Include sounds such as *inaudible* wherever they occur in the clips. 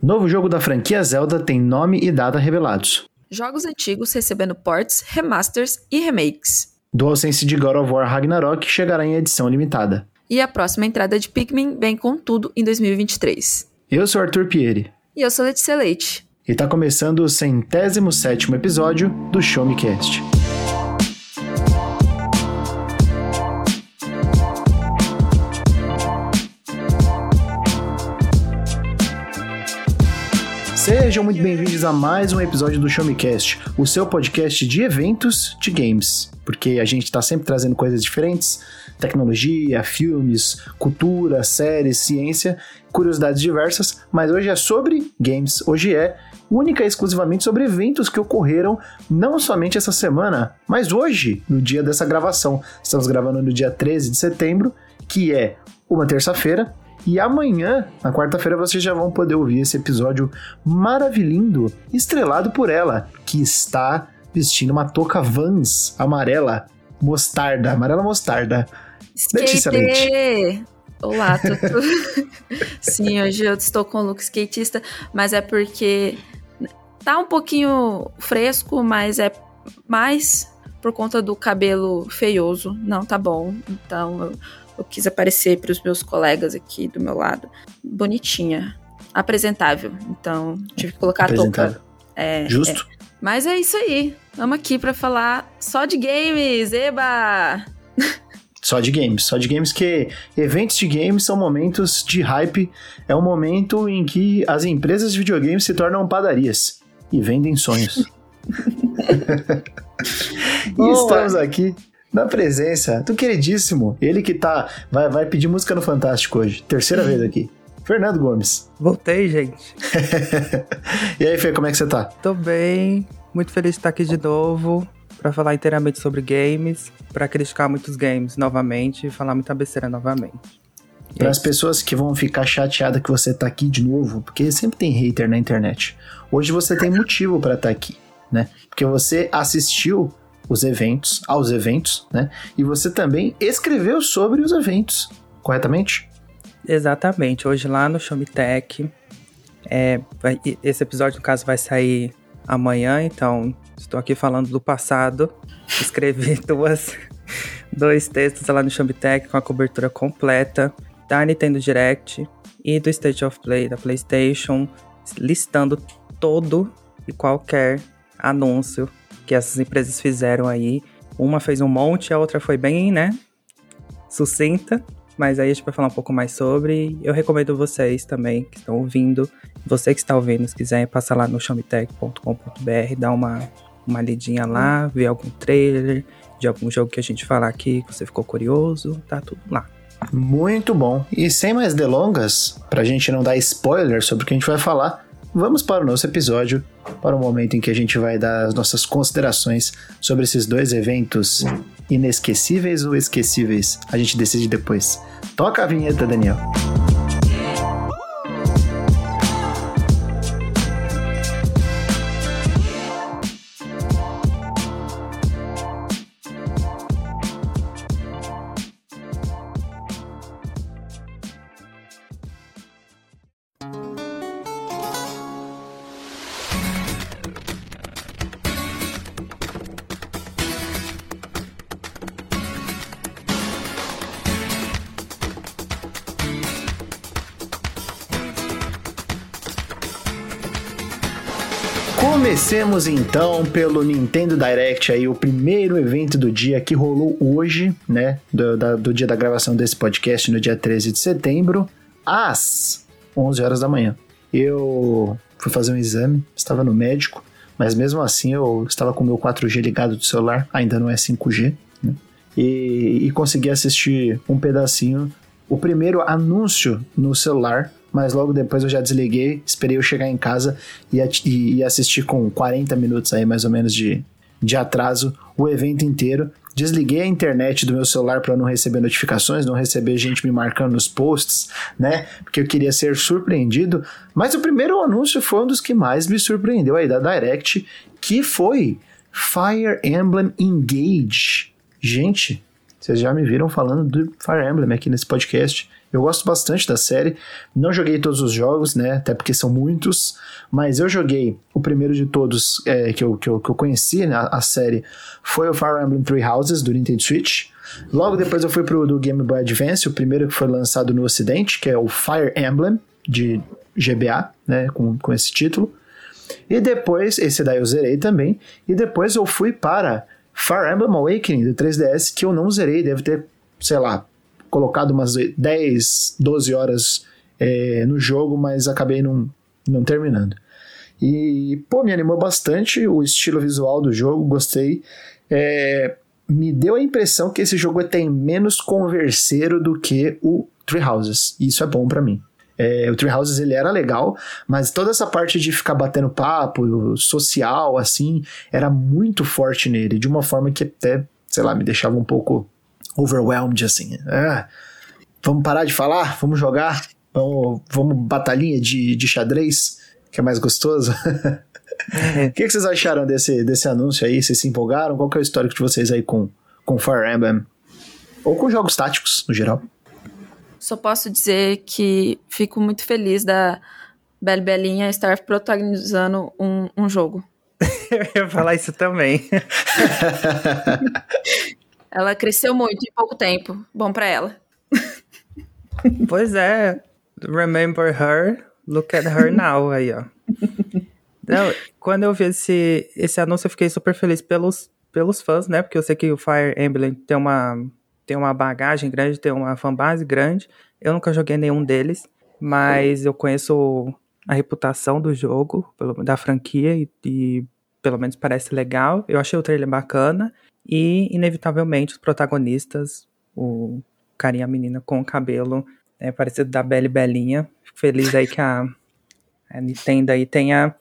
Novo jogo da franquia Zelda tem nome e data revelados. Jogos antigos recebendo ports, remasters e remakes. DualSense de God of War Ragnarok chegará em edição limitada. E a próxima entrada de Pikmin vem com tudo em 2023. Eu sou Arthur Pieri. E eu sou Letícia Leite. E tá começando o centésimo sétimo episódio do Show Me Cast. Sejam muito bem-vindos a mais um episódio do Show Me Cast, o seu podcast de eventos de games, porque a gente está sempre trazendo coisas diferentes, tecnologia, filmes, cultura, séries, ciência, curiosidades diversas, mas hoje é sobre games, hoje é única e exclusivamente sobre eventos que ocorreram não somente essa semana, mas hoje, no dia dessa gravação. Estamos gravando no dia 13 de setembro, que é uma terça-feira, e amanhã, na quarta-feira, vocês já vão poder ouvir esse episódio maravilhindo, estrelado por ela, que está vestindo uma touca Vans amarela mostarda, amarela mostarda. Letícia Leite. Olá, Tutu. *laughs* Sim, hoje eu estou com o look skatista, mas é porque tá um pouquinho fresco, mas é mais por conta do cabelo feioso. Não tá bom. Então eu eu quis aparecer para os meus colegas aqui do meu lado bonitinha, apresentável. Então, tive que colocar a touca. É, Justo. É. Mas é isso aí. Vamos aqui para falar só de games. Eba! Só de games, só de games que eventos de games são momentos de hype, é um momento em que as empresas de videogames se tornam padarias e vendem sonhos. *laughs* e estamos aqui na presença do queridíssimo, ele que tá vai, vai pedir música no Fantástico hoje, terceira vez aqui. Fernando Gomes. Voltei, gente. *laughs* e aí, Fê, como é que você tá? Tô bem, muito feliz de estar aqui de novo para falar inteiramente sobre games, para criticar muitos games novamente e falar muita besteira novamente. Para as pessoas que vão ficar chateadas que você tá aqui de novo, porque sempre tem hater na internet. Hoje você tem motivo para estar tá aqui, né? Porque você assistiu os eventos, aos eventos, né? E você também escreveu sobre os eventos, corretamente? Exatamente. Hoje lá no Show Me Tech, é, esse episódio, no caso, vai sair amanhã, então estou aqui falando do passado. *laughs* Escrevi duas, *laughs* dois textos lá no Show Me Tech com a cobertura completa da Nintendo Direct e do State of Play da PlayStation, listando todo e qualquer anúncio que essas empresas fizeram aí. Uma fez um monte, a outra foi bem, né, sucinta. Mas aí a gente vai falar um pouco mais sobre. Eu recomendo vocês também que estão ouvindo. Você que está ouvindo, se quiser, passar lá no showmetech.com.br, dar uma, uma lidinha lá, ver algum trailer de algum jogo que a gente falar aqui, que você ficou curioso, tá tudo lá. Muito bom. E sem mais delongas, pra gente não dar spoiler sobre o que a gente vai falar, vamos para o nosso episódio, para o momento em que a gente vai dar as nossas considerações sobre esses dois eventos inesquecíveis ou esquecíveis. A gente decide depois. Toca a vinheta, Daniel. Comecemos então pelo Nintendo Direct aí, o primeiro evento do dia que rolou hoje, né? Do, da, do dia da gravação desse podcast, no dia 13 de setembro, às 11 horas da manhã. Eu fui fazer um exame, estava no médico, mas mesmo assim eu estava com o meu 4G ligado do celular, ainda não é 5G, né? E, e consegui assistir um pedacinho, o primeiro anúncio no celular mas logo depois eu já desliguei, esperei eu chegar em casa e, e, assistir com 40 minutos aí mais ou menos de, de atraso o evento inteiro. Desliguei a internet do meu celular para não receber notificações, não receber gente me marcando nos posts, né? Porque eu queria ser surpreendido. Mas o primeiro anúncio foi um dos que mais me surpreendeu aí da Direct, que foi Fire Emblem Engage. Gente, vocês já me viram falando do Fire Emblem aqui nesse podcast Eu gosto bastante da série. Não joguei todos os jogos, né? Até porque são muitos. Mas eu joguei o primeiro de todos é, que, eu, que, eu, que eu conheci, né? A, série, foi o Fire Emblem Three Houses, do Nintendo Switch. Logo depois eu fui pro do Game Boy Advance, o primeiro que foi lançado no ocidente, que é o Fire Emblem, de GBA, né? Com, com esse título. E depois, esse daí eu zerei também. E depois eu fui para Fire Emblem Awakening, do 3DS, que eu não zerei. Deve ter, sei lá, colocado umas 10, 12 horas é, no jogo, mas acabei não, não terminando. E, pô, me animou bastante o estilo visual do jogo, gostei. É, me deu a impressão que esse jogo tem menos converseiro do que o Three Houses. E isso é bom para mim. É, o Three Houses ele era legal, mas toda essa parte de ficar batendo papo, social, assim, era muito forte nele, de uma forma que até, sei lá, me deixava um pouco overwhelmed, assim. É, vamos parar de falar? Vamos jogar? Vamos, vamos batalhinha de, de xadrez, que é mais gostoso? *laughs* O que, que, vocês acharam desse, desse anúncio aí? Vocês se empolgaram? Qual que é o histórico de vocês aí com, com Fire Emblem? Ou com jogos táticos, no geral? Só posso dizer que fico muito feliz da Belle Belinha estar protagonizando um, um jogo. *laughs* Eu ia falar isso também. *laughs* Ela cresceu muito em pouco tempo. Bom para ela. pois é. Remember her, look at her now aí, ó. Quando eu vi esse, esse anúncio, eu fiquei super feliz pelos, pelos fãs, né? Porque eu sei que o Fire Emblem tem uma, tem uma bagagem grande, tem uma fanbase grande. Eu nunca joguei nenhum deles, mas eu conheço a reputação do jogo, da franquia, e, e pelo menos parece legal. Eu achei o trailer bacana. E, inevitavelmente, os protagonistas, o carinha a menina com o cabelo é, parecido da Belle Belinha. Fico feliz aí que a, a Nintendo aí tenha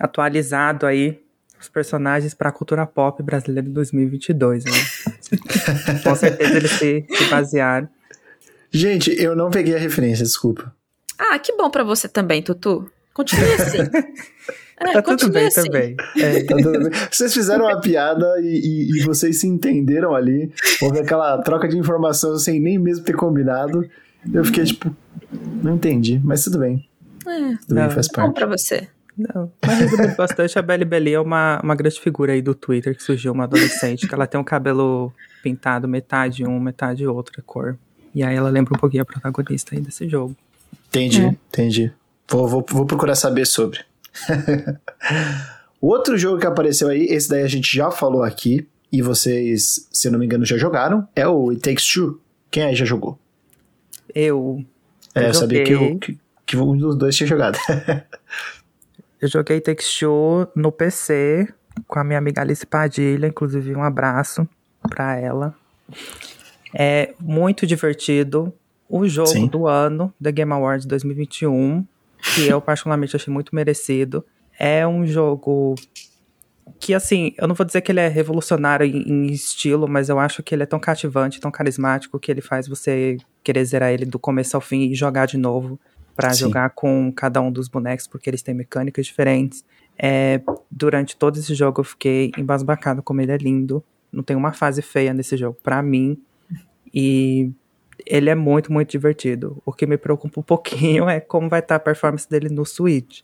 atualizado aí os personagens para a cultura pop brasileira de 2022, né? *laughs* com certeza eles se, se basearam. Gente, eu não peguei a referência, desculpa. Ah, que bom para você também, Tutu. Continue assim. *laughs* É, tá tudo bem assim. também. É. Tá tudo bem. Vocês fizeram uma piada e, e, e, vocês se entenderam ali. Houve aquela troca de informação sem nem mesmo ter combinado. Eu fiquei tipo, não entendi, mas tudo bem. É, tudo bem, faz parte. Bom pra você. Não, mas resumindo bastante, a Belly Belly é uma, uma grande figura aí do Twitter que surgiu, uma adolescente, que ela tem um cabelo pintado metade um, metade outra cor. E aí ela lembra um pouquinho a protagonista aí desse jogo. Entendi, é. entendi. Vou, vou, vou procurar saber sobre. *laughs* Outro jogo que apareceu aí, esse daí a gente já falou aqui, e vocês, se eu não me engano, já jogaram, é o It Takes Two. Quem aí já jogou? Eu. É, eu, eu sabia que, eu, que, que, um dos dois tinha jogado. *laughs* eu joguei It Takes Two no PC com a minha amiga Alice Padilha, inclusive um abraço pra ela. É muito divertido. O jogo Sim. do ano, The Game Awards 2021, que eu particularmente achei muito merecido. É um jogo que, assim, eu não vou dizer que ele é revolucionário em, em, estilo, mas eu acho que ele é tão cativante, tão carismático, que ele faz você querer zerar ele do começo ao fim e jogar de novo para jogar com cada um dos bonecos, porque eles têm mecânicas diferentes. É, durante todo esse jogo eu fiquei embasbacado como ele é lindo. Não tem uma fase feia nesse jogo, para mim. E ele é muito, muito divertido. O que me preocupa um pouquinho *laughs* é como vai estar a performance dele no Switch.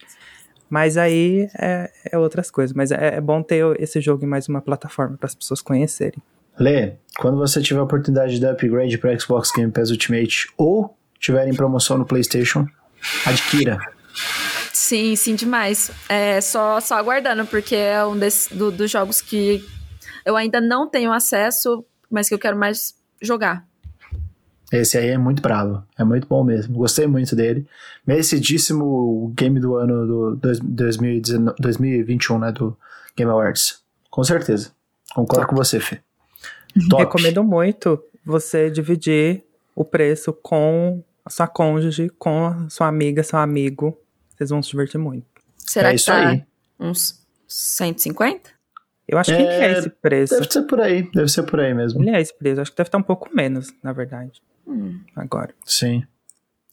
Mas aí é, é outras coisas. Mas é, é, bom ter esse jogo em mais uma plataforma para as pessoas conhecerem. Lê, quando você tiver a oportunidade de dar upgrade para Xbox Game Pass Ultimate ou tiver em promoção no PlayStation, adquira. Sim, sim, demais. É só, só aguardando, porque é um desse, do, dos jogos que eu ainda não tenho acesso, mas que eu quero mais jogar. Esse aí é muito bravo, é muito bom mesmo. Gostei muito dele. Merecidíssimo game do ano do 2019, 2021, né? Do Game Awards. Com certeza. Concordo Top. com você, Fê. *laughs* Top. Recomendo muito você dividir o preço com a sua cônjuge, com a sua amiga, seu amigo. Vocês vão se divertir muito. Será é que tá aí. uns 150? Eu acho que é, é esse preço. Deve ser por aí, deve ser por aí mesmo. Ele é esse preço, acho que deve estar um pouco menos, na verdade. Agora. Sim.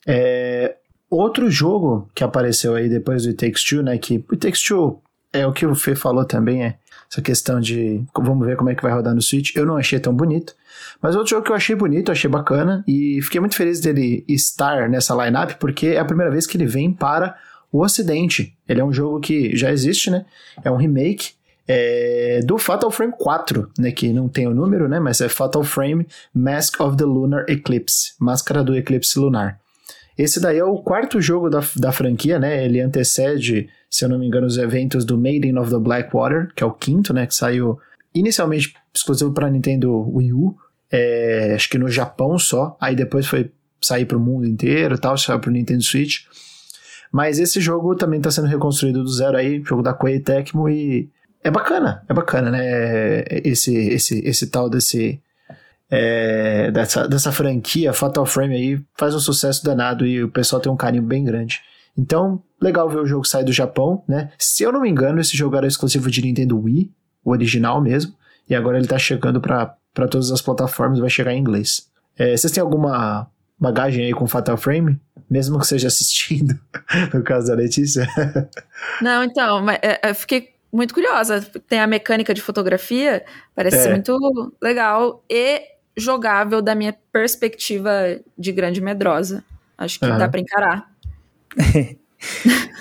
É, outro jogo que apareceu aí depois do It Takes Two, né? Que o It Takes Two, é o que o Fê falou também, é essa questão de vamos ver como é que vai rodar no Switch. Eu não achei tão bonito. Mas outro jogo que eu achei bonito, achei bacana e fiquei muito feliz dele estar nessa lineup porque é a primeira vez que ele vem para o Ocidente. Ele é um jogo que já existe, né? É um remake é, do Fatal Frame 4, né? Que não tem o número, né? Mas é Fatal Frame Mask of the Lunar Eclipse Máscara do Eclipse Lunar. Esse daí é o quarto jogo da, da franquia, né? Ele antecede, se eu não me engano, os eventos do Maiden of the Blackwater, que é o quinto, né? Que saiu inicialmente exclusivo para Nintendo Wii U, é, acho que no Japão só, aí depois foi sair para o mundo inteiro e tal, saiu para o Nintendo Switch. Mas esse jogo também está sendo reconstruído do zero aí, jogo da Koei Tecmo e é bacana, é bacana, né? Esse, esse, esse tal desse é, dessa, dessa franquia Fatal Frame aí faz um sucesso danado e o pessoal tem um carinho bem grande. Então, legal ver o jogo sair do Japão, né? Se eu não me engano, esse jogo era exclusivo de Nintendo Wii, o original mesmo, e agora ele tá chegando para todas as plataformas, vai chegar em inglês. É, vocês têm alguma bagagem aí com Fatal Frame? Mesmo que seja assistindo, *laughs* no caso da Letícia? Não, então, mas, é, eu fiquei muito curiosa. Tem a mecânica de fotografia, parece é. ser muito legal. E jogável da minha perspectiva de grande medrosa. Acho que uhum. dá pra encarar. *laughs*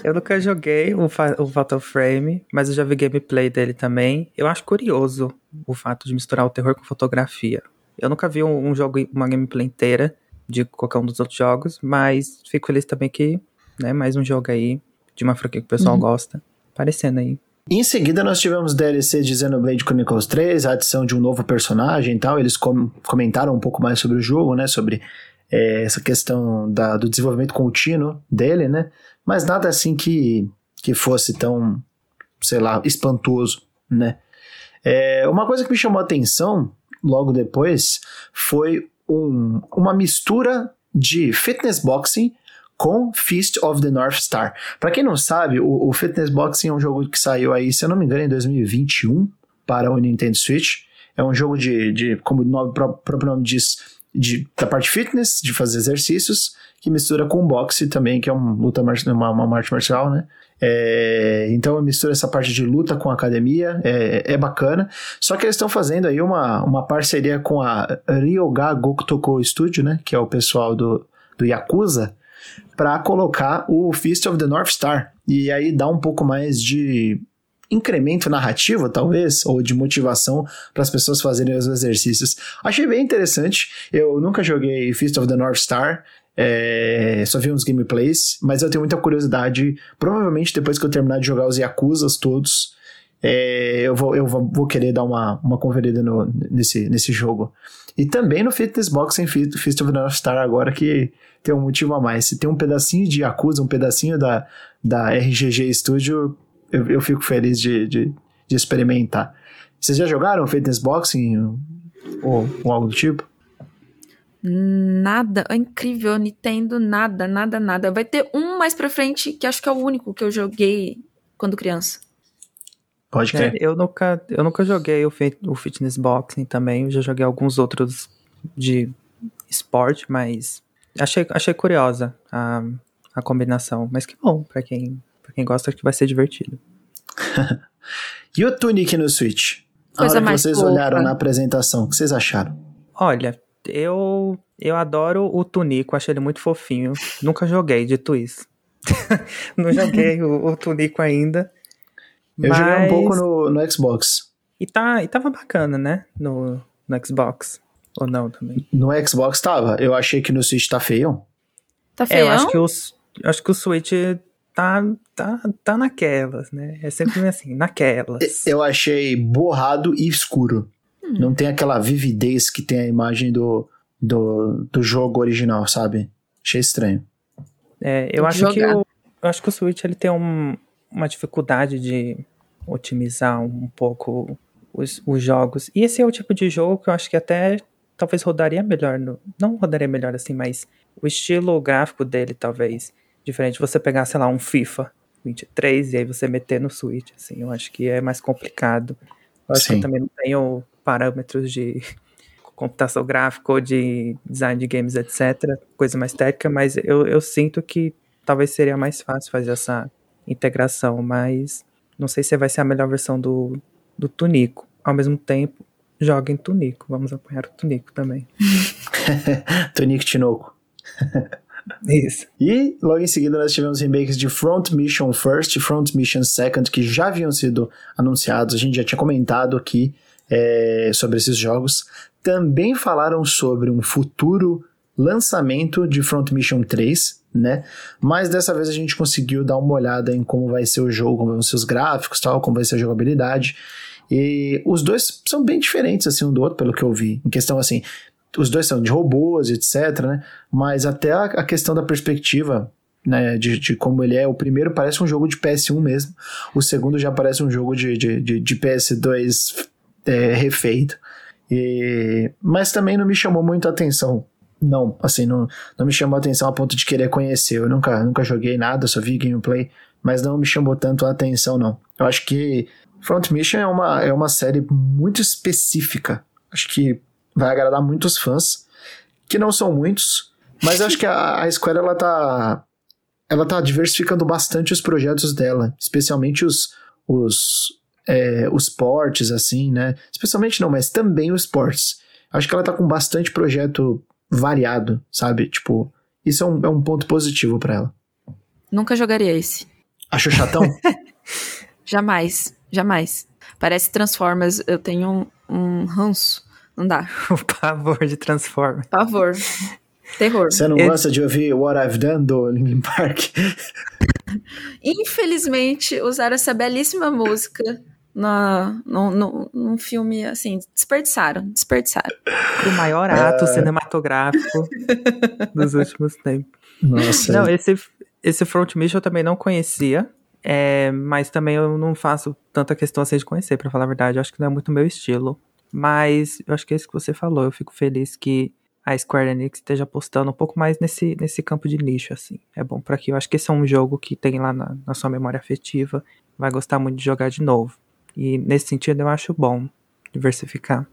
eu nunca joguei o, o Fatal Frame, mas eu já vi gameplay dele também. Eu acho curioso o fato de misturar o terror com fotografia. Eu nunca vi um, um jogo, uma gameplay inteira de qualquer um dos outros jogos, mas fico feliz também que, né, mais um jogo aí de uma franquia que o pessoal uhum. gosta, aparecendo aí. Em seguida, nós tivemos DLC de Xenoblade Chronicles 3, a adição de um novo personagem e tal. Eles com comentaram um pouco mais sobre o jogo, né? Sobre é, essa questão da, do desenvolvimento contínuo dele, né? Mas nada assim que, que fosse tão, sei lá, espantoso, né? É, uma coisa que me chamou a atenção logo depois foi um, uma mistura de fitness boxing com Fist of the North Star. Para quem não sabe, o, o, Fitness Boxing é um jogo que saiu aí, se eu não me engano, em 2021 para o Nintendo Switch. É um jogo de, de como o próprio nome diz, de, da parte fitness, de fazer exercícios, que mistura com boxe também, que é um luta uma, uma arte marcial, né? É, então mistura essa parte de luta com academia, é, é bacana. Só que eles estão fazendo aí uma, uma parceria com a Ryoga Gokutoko Studio, né? Que é o pessoal do, do Yakuza para colocar o Fist of the North Star. E aí dá um pouco mais de incremento narrativo, talvez, ou de motivação para as pessoas fazerem os exercícios. Achei bem interessante. Eu nunca joguei Fist of the North Star. É, só vi uns gameplays, mas eu tenho muita curiosidade. Provavelmente depois que eu terminar de jogar os Yakuzas todos, é, eu, vou, eu vou querer dar uma, uma conferida no, nesse, nesse jogo. E também no Fitness Boxing Fist of the North Star agora que tem um motivo a mais. Se tem um pedacinho de Yakuza, um pedacinho da, da RGG Studio, eu, eu fico feliz de, de, de experimentar. Vocês já jogaram Fitness Boxing ou, ou algo do tipo? Nada, é incrível, Nintendo, nada, nada, nada. Vai ter um mais pra frente que acho que é o único que eu joguei quando criança. Pode crer. É, eu, nunca, eu nunca joguei o, o Fitness Boxing também, eu já joguei alguns outros de esporte, mas achei, achei curiosa a, a combinação. Mas que bom, pra quem, pra quem gosta, acho que vai ser divertido. *laughs* e o Tunic no Switch? Coisa a hora que vocês pouca. olharam na apresentação, o que vocês acharam? Olha, eu, eu adoro o Tunico, achei ele muito fofinho. Nunca joguei, dito isso. *laughs* Não joguei o, o Tunico ainda. Eu mas... joguei um pouco no, no Xbox. E, tá, e tava bacana, né? No, no Xbox. Ou não também? No Xbox tava. Eu achei que no Switch tá feio. Tá feio? É, eu acho que, os, acho que o Switch tá, tá, tá naquelas, né? É sempre assim, naquelas. *laughs* Eu achei borrado e escuro. Hum. Não tem aquela vividez que tem a imagem do, do, do jogo original, sabe? Achei estranho. É, eu acho que o, eu acho que o Switch ele tem um, uma dificuldade de otimizar um pouco os, os jogos. E esse é o tipo de jogo que eu acho que até talvez rodaria melhor. No, não rodaria melhor assim, mas o estilo gráfico dele talvez diferente. Você pegar, sei lá, um FIFA 23 e aí você meter no Switch, assim, eu acho que é mais complicado. Eu acho Sim. que eu também não tenho parâmetros de *laughs* computação gráfica ou de design de games, etc. Coisa mais técnica, mas eu, eu sinto que talvez seria mais fácil fazer essa integração, mas Não sei se vai ser a melhor versão do, do Tunico. Ao mesmo tempo, joguem Tunico. Vamos apanhar o Tunico também. *laughs* Tunico Tinoco. Isso. E logo em seguida nós tivemos remakes de Front Mission First e Front Mission Second, que já haviam sido anunciados. A gente já tinha comentado aqui é, sobre esses jogos. Também falaram sobre um futuro lançamento de Front Mission 3, né? Mas dessa vez a gente conseguiu dar uma olhada em como vai ser o jogo, como vão ser os gráficos, tal, como vai ser a jogabilidade. E os dois são bem diferentes assim um do outro, pelo que eu vi. Em questão assim, os dois são de robôs, etc, né? Mas até a, questão da perspectiva né, de, de, como ele é. O primeiro parece um jogo de PS1 mesmo, o segundo já parece um jogo de, de, de, de PS2 é, refeito. E, mas também não me chamou muito a atenção. Não, assim, não, não me chamou a atenção a ponto de querer conhecer. Eu nunca, nunca joguei nada, só vi gameplay, mas não me chamou tanto a atenção, não. Eu acho que Front Mission é uma, é uma série muito específica. Acho que vai agradar muitos fãs, que não são muitos, mas acho que a, a Square ela tá ela tá diversificando bastante os projetos dela, especialmente os os é, os portes assim, né? Especialmente não, mas também os portes. Acho que ela tá com bastante projeto variado, sabe? Tipo, isso é um, é um ponto positivo para ela. Nunca jogaria esse. Achou chatão? *laughs* jamais, jamais. Parece Transformers, eu tenho um, um ranço. Não dá. *laughs* o pavor de Transformers. Pavor. Terror. Você não gosta de ouvir What I've Done do Linkin Park? *laughs* Infelizmente, usaram essa belíssima música na, no, no, num filme, assim, desperdiçaram, desperdiçaram. O maior ato uh... cinematográfico *laughs* dos últimos tempos. Nossa. Não, esse, esse Front Mission eu também não conhecia, é, mas também eu não faço tanta questão assim de conhecer, para falar a verdade. Eu acho que não é muito meu estilo. Mas eu acho que é isso que você falou. Eu fico feliz que a Square Enix esteja apostando um pouco mais nesse, nesse campo de nicho, assim. É bom para que eu acho que esse é um jogo que tem lá na, na sua memória afetiva, vai gostar muito de jogar de novo. E nesse sentido eu acho bom diversificar.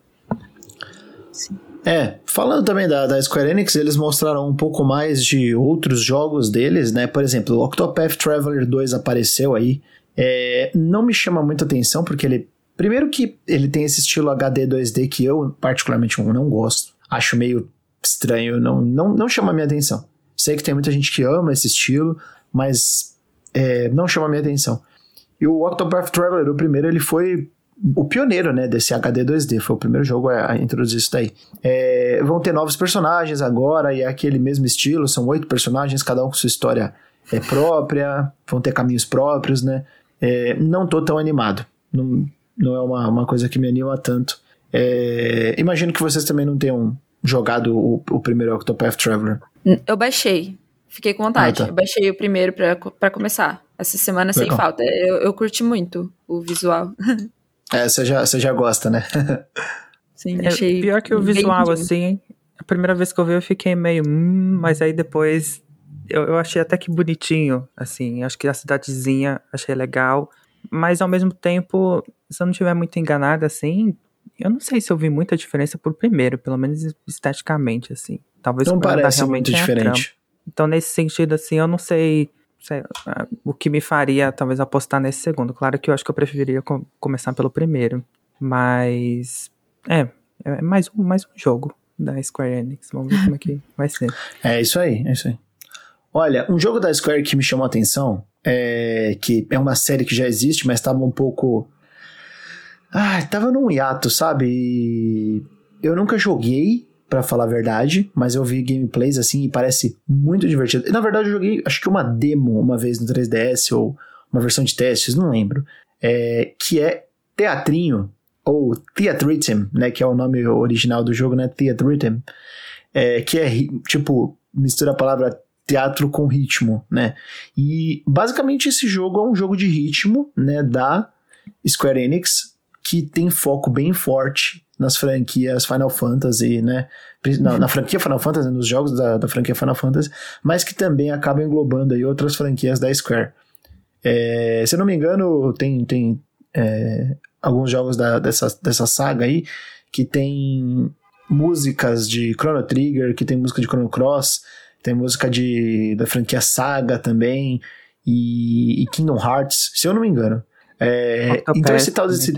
Sim. É, falando também da, da Square Enix, eles mostraram um pouco mais de outros jogos deles, né? Por exemplo, o Octopath Traveler 2 apareceu aí. É, não me chama muita atenção, porque ele. Primeiro que ele tem esse estilo HD 2D que eu, particularmente, não gosto. Acho meio estranho, não, não, não chama minha atenção. Sei que tem muita gente que ama esse estilo, mas é, não chama minha atenção. E o Octopath Traveler, o primeiro, ele foi o pioneiro, né, desse HD 2D, foi o primeiro jogo a, introduzir isso daí. É, vão ter novos personagens agora, e é aquele mesmo estilo, são oito personagens, cada um com sua história é, própria, vão ter caminhos próprios, né. É, não tô tão animado, não, não é uma, uma coisa que me anima tanto. É, imagino que vocês também não tenham jogado o, o primeiro Octopath Traveler. Eu baixei, fiquei com vontade. Ah, tá. Eu baixei o primeiro para começar. Essa semana Legal. sem falta. Eu, eu curti muito o visual. *laughs* É, você já, você já gosta, né? *laughs* Sim, é, achei. Pior que o visual, assim, a primeira vez que eu vi eu fiquei meio. Hum, mas aí depois eu, eu achei até que bonitinho, assim. Acho que a cidadezinha achei legal. Mas ao mesmo tempo, se eu não estiver muito enganado, assim, eu não sei se eu vi muita diferença por primeiro, pelo menos esteticamente, assim. Talvez não parece muito diferente. Então, nesse sentido, assim, eu não sei sei, o que me faria talvez apostar nesse segundo. Claro que eu acho que eu preferiria com, começar pelo primeiro, mas é, é mais um, mais um jogo da Square Enix. Vamos ver como é que *laughs* vai ser. É isso aí, é isso aí. Olha, um jogo da Square que me chamou a atenção, é, que é uma série que já existe, mas estava um pouco. Ah, tava num hiato, sabe? E eu nunca joguei, para falar a verdade, mas eu vi gameplays assim e parece muito divertido. Na verdade, eu joguei acho que uma demo uma vez no 3DS ou uma versão de testes, não lembro. É, que é Teatrinho, ou Theatrhythm, né? Que é o nome original do jogo, né? Theatrhythm. É, que é tipo, mistura a palavra teatro com ritmo, né? E basicamente esse jogo é um jogo de ritmo, né? Da Square Enix, que tem foco bem forte nas franquias Final Fantasy, né? Na, na, franquia Final Fantasy, nos jogos da, da, franquia Final Fantasy, mas que também acaba englobando aí outras franquias da Square. É, se eu não me engano, tem, tem é, alguns jogos da, dessa, dessa saga aí que tem músicas de Chrono Trigger, que tem música de Chrono Cross, tem música de, da franquia Saga também, e, e Kingdom Hearts, se eu não me engano. É, então esse tal desse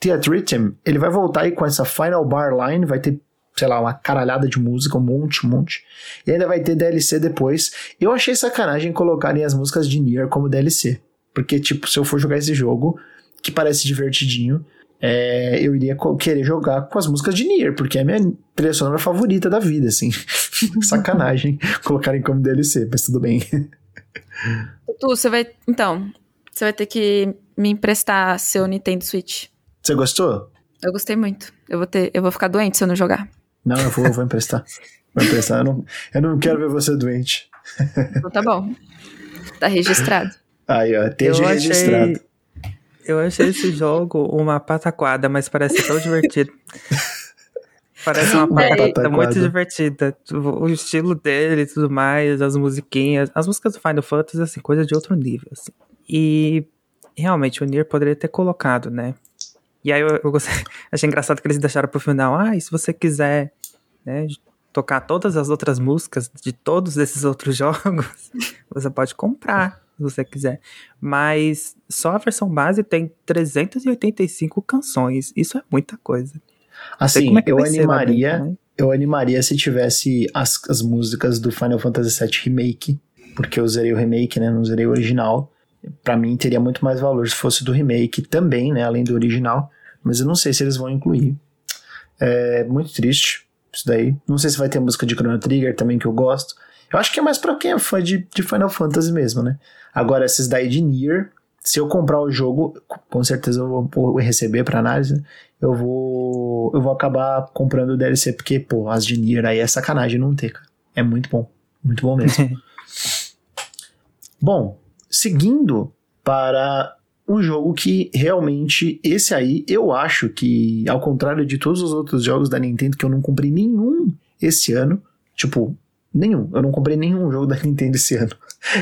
Theatrhythm, ele vai voltar aí com essa Final Bar Line, vai ter, sei lá, uma caralhada de música, um monte, um monte. E ainda vai ter DLC depois. Eu achei sacanagem colocarem as músicas de Nier como DLC. Porque, tipo, se eu for jogar esse jogo, que parece divertidinho, é, eu iria querer jogar com as músicas de Nier, porque é a minha trilha sonora favorita da vida, assim. *laughs* Sacanagem *laughs* colocarem como DLC, mas tudo bem. *laughs* Tu, você vai. Então, você vai ter que me emprestar seu Nintendo Switch. Você gostou? Eu gostei muito. Eu vou, ter, eu vou ficar doente se eu não jogar. Não, eu vou, eu vou emprestar. Vou emprestar. Eu não, eu não quero ver você doente. Então tá bom. Tá registrado. Aí, ó, esteja registrado. Eu achei esse jogo uma pataquada, mas parece tão divertido. Parece uma pataquada muito divertida. O estilo dele e tudo mais, as musiquinhas. As músicas do Final Fantasy, assim, coisa de outro nível, assim. E realmente o Nier poderia ter colocado, né? E aí eu, eu gostei, *laughs* achei engraçado que eles deixaram pro final. Ah, e se você quiser, né, tocar todas as outras músicas de todos esses outros *laughs* jogos, você pode comprar se você quiser. Mas só a versão base tem 385 canções. Isso é muita coisa. Assim, é eu animaria, dentro, né? eu animaria se tivesse as, as músicas do Final Fantasy VII Remake, porque eu usei o remake, né, não usei o original. Para mim teria muito mais valor se fosse do remake também, né, além do original, mas eu não sei se eles vão incluir. É muito triste isso daí. Não sei se vai ter música de Chrono Trigger também que eu gosto. Eu acho que é mais para quem é fã de, de Final Fantasy mesmo, né? Agora, esses daí de Nier, se eu comprar o jogo, com certeza eu vou receber para análise, eu vou eu vou acabar comprando o DLC, porque, pô, as de Nier aí é sacanagem não ter, cara. É muito bom. Muito bom mesmo. *laughs* bom, seguindo para um jogo que realmente, esse aí, eu acho que, ao contrário de todos os outros jogos da Nintendo, que eu não comprei nenhum esse ano, tipo, nenhum, eu não comprei nenhum jogo da *laughs* Nintendo esse ano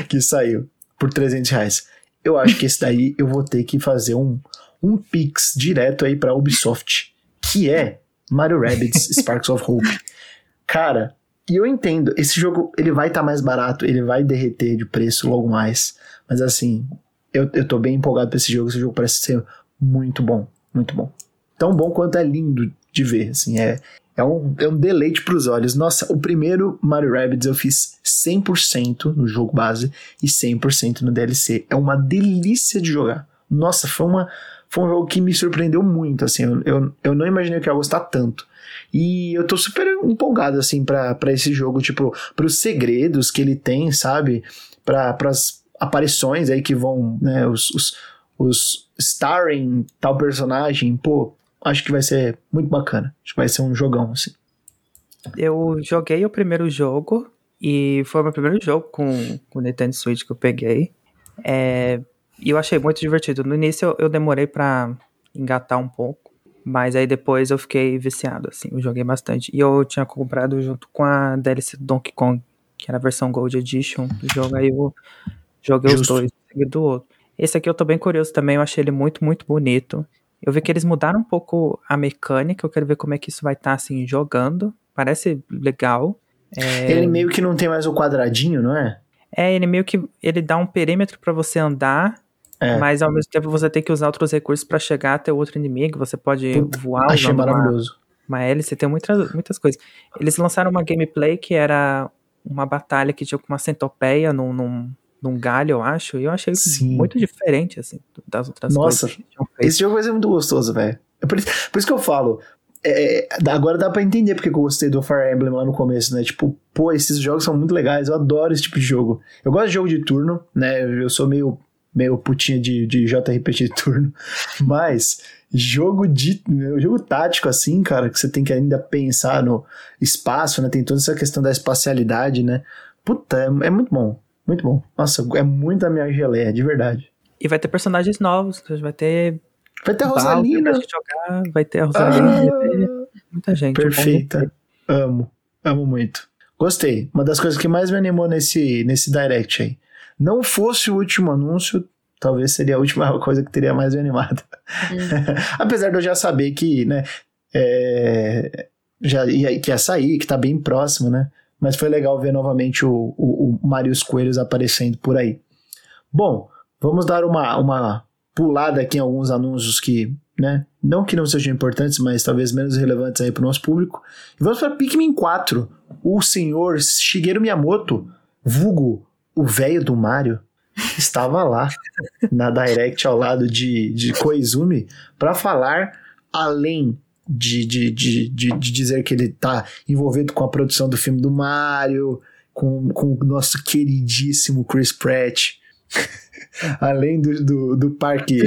que saiu por 300 reais. Eu acho que esse daí eu vou ter que fazer um, um pix direto aí pra Ubisoft, que é Mario Rabbids *laughs* Sparks of Hope. Cara, e eu entendo, esse jogo ele vai estar tá mais barato, ele vai derreter de preço logo mais, mas assim, eu, eu tô bem empolgado pra esse jogo, esse jogo parece ser muito bom, muito bom. Tão bom quanto é lindo de ver, assim, é, é um, é um deleite pros olhos. Nossa, o primeiro Mario Rabbids eu fiz 100% no jogo base e 100% no DLC. É uma delícia de jogar. Nossa, foi, uma, foi um jogo que me surpreendeu muito, assim, eu, eu, eu não imaginei que ia gostar tanto. E eu tô super empolgado, assim, para esse jogo, tipo, pros segredos que ele tem, sabe? Para as aparições aí que vão, né, os, os, os starring tal personagem, pô, acho que vai ser muito bacana. Acho que vai ser um jogão, assim. Eu joguei o primeiro jogo e foi o meu primeiro jogo com, o Nintendo Switch que eu peguei. É, e eu achei muito divertido. No início eu, eu demorei para engatar um pouco, mas aí depois eu fiquei viciado, assim, eu joguei bastante. E eu tinha comprado junto com a DLC do Donkey Kong, que era a versão Gold Edition do jogo, aí eu joguei Justo. os dois, do outro. Esse aqui eu tô bem curioso também, eu achei ele muito, muito bonito. Eu vi que eles mudaram um pouco a mecânica, eu quero ver como é que isso vai estar, tá, assim, jogando. Parece legal. É... Ele meio que não tem mais o quadradinho, não é? É, ele meio que ele dá um perímetro para você andar, é. mas ao mesmo tempo você tem que usar outros recursos para chegar até outro inimigo. Você pode Puta, voar. Achei maravilhoso. Uma, uma hélice, tem muitas, muitas coisas. Eles lançaram uma gameplay que era uma batalha que tinha uma centopeia num, num, num galho, eu acho, e eu achei Sim. muito diferente, assim, das outras Nossa, coisas. Nossa, esse jogo vai ser muito gostoso, velho. É por, por, isso que eu falo, é, agora dá pra entender porque eu gostei do Fire Emblem lá no começo, né? Tipo, pô, esses jogos são muito legais, eu adoro esse tipo de jogo. Eu gosto de jogo de turno, né? Eu sou meio, meio putinha de, de JRPG de turno, mas jogo de jogo tático assim, cara, que você tem que ainda pensar no espaço, né? Tem toda essa questão da espacialidade, né? Puta, é, é muito bom. Muito bom. Nossa, é muito a minha geleia, de verdade. E vai ter personagens novos, vai ter. Vai ter a Rosalina. Jogar, vai ter a Rosalina, ah, vai ter muita gente. Perfeita. Amo. Amo muito. Gostei. Uma das coisas que mais me animou nesse, nesse direct aí. Não fosse o último anúncio, talvez seria a última *laughs* coisa que teria mais me animado. Hum. *laughs* Apesar de eu já saber que, né, é, já ia, que ia sair, que tá bem próximo, né? Mas foi legal ver novamente o, o, o Coelhos aparecendo por aí. Bom, vamos dar uma, uma pulada aqui em alguns anúncios que, né, não que não sejam importantes, mas talvez menos relevantes aí para o nosso público. E vamos para Pikmin 4. O senhor Shigeru Miyamoto, vulgo o velho do Mario, *laughs* estava lá na Direct ao lado de, de Koizumi para falar além de, de, de, de, de dizer que ele está envolvido com a produção do filme do Mario, com, com o nosso queridíssimo Chris Pratt. *laughs* além do, do, do parque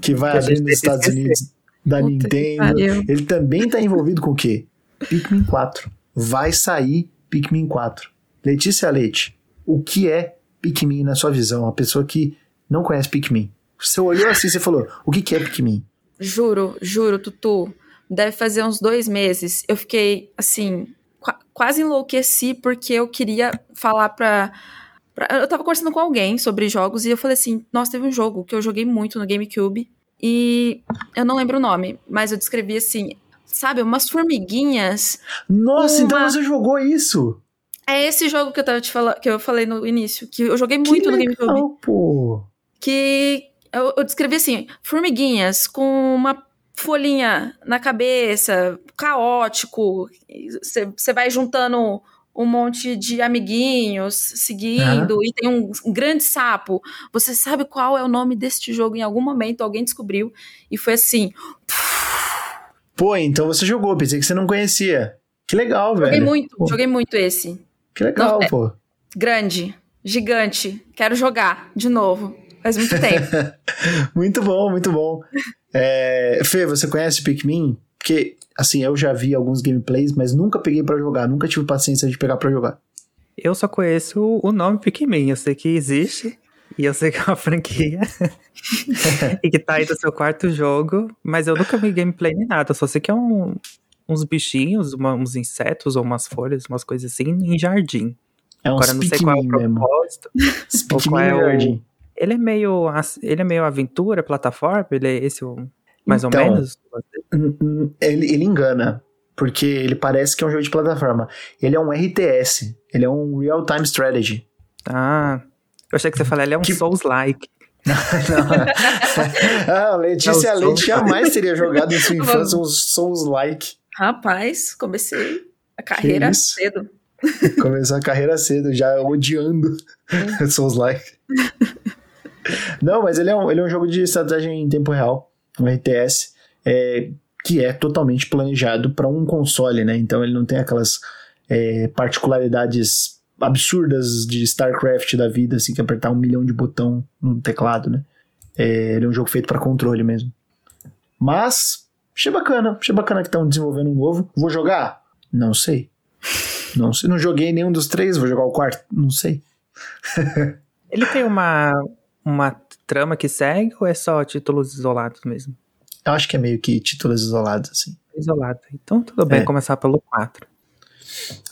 que vai abrir nos Estados Unidos da Puta Nintendo. Ele também está envolvido com o quê? Pikmin 4. Vai sair Pikmin 4. Letícia Leite, o que é Pikmin na sua visão? A pessoa que não conhece Pikmin. Você olhou assim e falou: o que, que é Pikmin? Juro, juro, Tutu. Deve fazer uns dois meses. Eu fiquei assim, qu quase enlouqueci porque eu queria falar pra eu tava conversando com alguém sobre jogos e eu falei assim: nossa, teve um jogo que eu joguei muito no GameCube e eu não lembro o nome, mas eu descrevi assim: sabe, umas formiguinhas. Nossa, então uma... então você jogou isso? É esse jogo que eu tava te falando, que eu falei no início, que eu joguei muito no GameCube. Pô. Que eu, eu descrevi assim: formiguinhas com uma folhinha na cabeça, caótico. Você vai juntando um monte de amiguinhos seguindo, e tem um, grande sapo. Você sabe qual é o nome deste jogo? Em algum momento alguém descobriu e foi assim. Pô, então você jogou, pensei que você não conhecia. Que legal, velho. Joguei muito, pô. joguei muito esse. Que legal, não, pô. É grande, gigante. Quero jogar de novo. Faz muito tempo. *laughs* muito bom, muito bom. É, Fê, você conhece Pikmin? Porque, assim, eu já vi alguns gameplays, mas nunca peguei para jogar, nunca tive paciência de pegar para jogar. Eu só conheço o nome Pikmin, eu sei que existe, e eu sei que é uma *laughs* franquia, *laughs* e que tá aí no seu quarto jogo, mas eu nunca vi gameplay nem nada, eu só sei que é um, uns bichinhos, uma, uns insetos ou umas folhas, umas coisas assim, em jardim. É um Agora não sei qual é o propósito. ou qual é o... jardim. Ele é meio, ele é meio aventura, plataforma, ele é esse o mais então, ou menos? Ele, ele engana. Porque ele parece que é um jogo de plataforma. Ele é um RTS. Ele é um Real-Time Strategy. Ah, eu achei que você falou, ele é um que... Souls-like. *laughs* ah, Letícia não, Leite jamais teria jogado em sua infância um Souls-like. Rapaz, comecei a carreira cedo. Começou a carreira cedo, já odiando *laughs* Souls-like. Não, mas ele é, um, ele é um jogo de estratégia em tempo real um RTS, é, que é totalmente planejado para um console, né? Então ele não tem aquelas é, particularidades absurdas de StarCraft da vida, assim, que apertar um milhão de botão no teclado, né? É, ele é um jogo feito para controle mesmo. Mas, achei bacana, achei bacana que estão desenvolvendo um novo. Vou jogar? Não sei. Não sei, não joguei nenhum dos três, vou jogar o quarto? Não sei. *laughs* ele tem uma, uma trama que segue ou é só títulos isolados mesmo? Eu acho que é meio que títulos isolados, assim. Isolado. Então tudo bem é. começar pelo 4.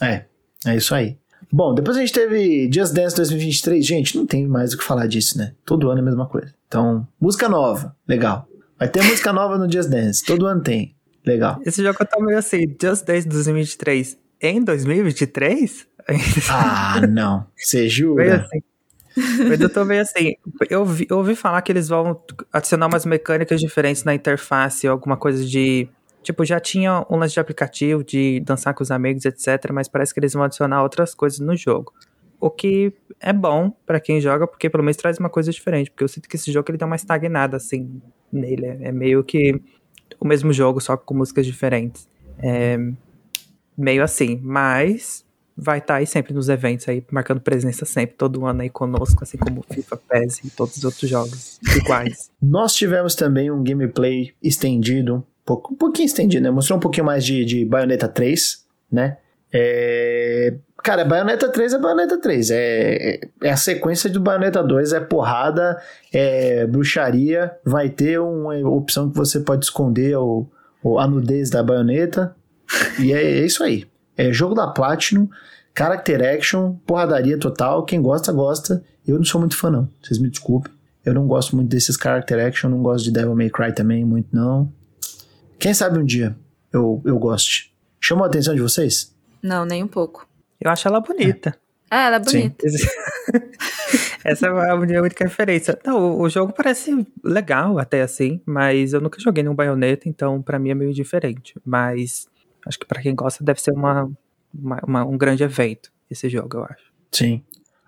É, é isso aí. Bom, depois a gente teve Just Dance 2023. Gente, não tem mais o que falar disso, né? Todo ano é a mesma coisa. Então, música nova, legal. Vai ter música nova no Just Dance. Todo ano tem. Legal. Esse jogo tá meio assim, Just Dance 2023 em 2023? Ah, não. Você *laughs* jura? Meio assim. Eu tô meio assim, eu, vi, eu ouvi falar que eles vão adicionar umas mecânicas diferentes na interface, alguma coisa de. Tipo, já tinha um lance de aplicativo, de dançar com os amigos, etc. Mas parece que eles vão adicionar outras coisas no jogo. O que é bom para quem joga, porque pelo menos traz uma coisa diferente. Porque eu sinto que esse jogo ele dá uma estagnada, assim, nele. É meio que o mesmo jogo, só com músicas diferentes. É meio assim. Mas vai estar tá aí sempre nos eventos aí, marcando presença sempre, todo ano aí conosco, assim como FIFA, PES e todos os outros jogos iguais. *laughs* Nós tivemos também um gameplay estendido, um, pouco, um pouquinho estendido, né? Mostrou um pouquinho mais de, de Bayonetta 3, né? É... Cara, Bayonetta 3 é Bayonetta 3, é, é a sequência do Bayonetta 2, é porrada, é bruxaria, vai ter uma opção que você pode esconder o, a nudez da baioneta, e é, é isso aí. É jogo da Platinum, character action, porradaria total. Quem gosta, gosta. Eu não sou muito fã, não. Vocês me desculpem. Eu não gosto muito desses character action, não gosto de Devil May Cry também, muito não. Quem sabe um dia eu, eu goste. Chamou a atenção de vocês? Não, nem um pouco. Eu acho ela bonita. É. Ah, ela é bonita. *laughs* Essa é a minha única referência. Não, o jogo parece legal até assim, mas eu nunca joguei nenhum baioneta, então para mim é meio diferente. Mas acho que para quem gosta deve ser uma, uma, uma, um grande evento esse jogo, eu acho. Sim.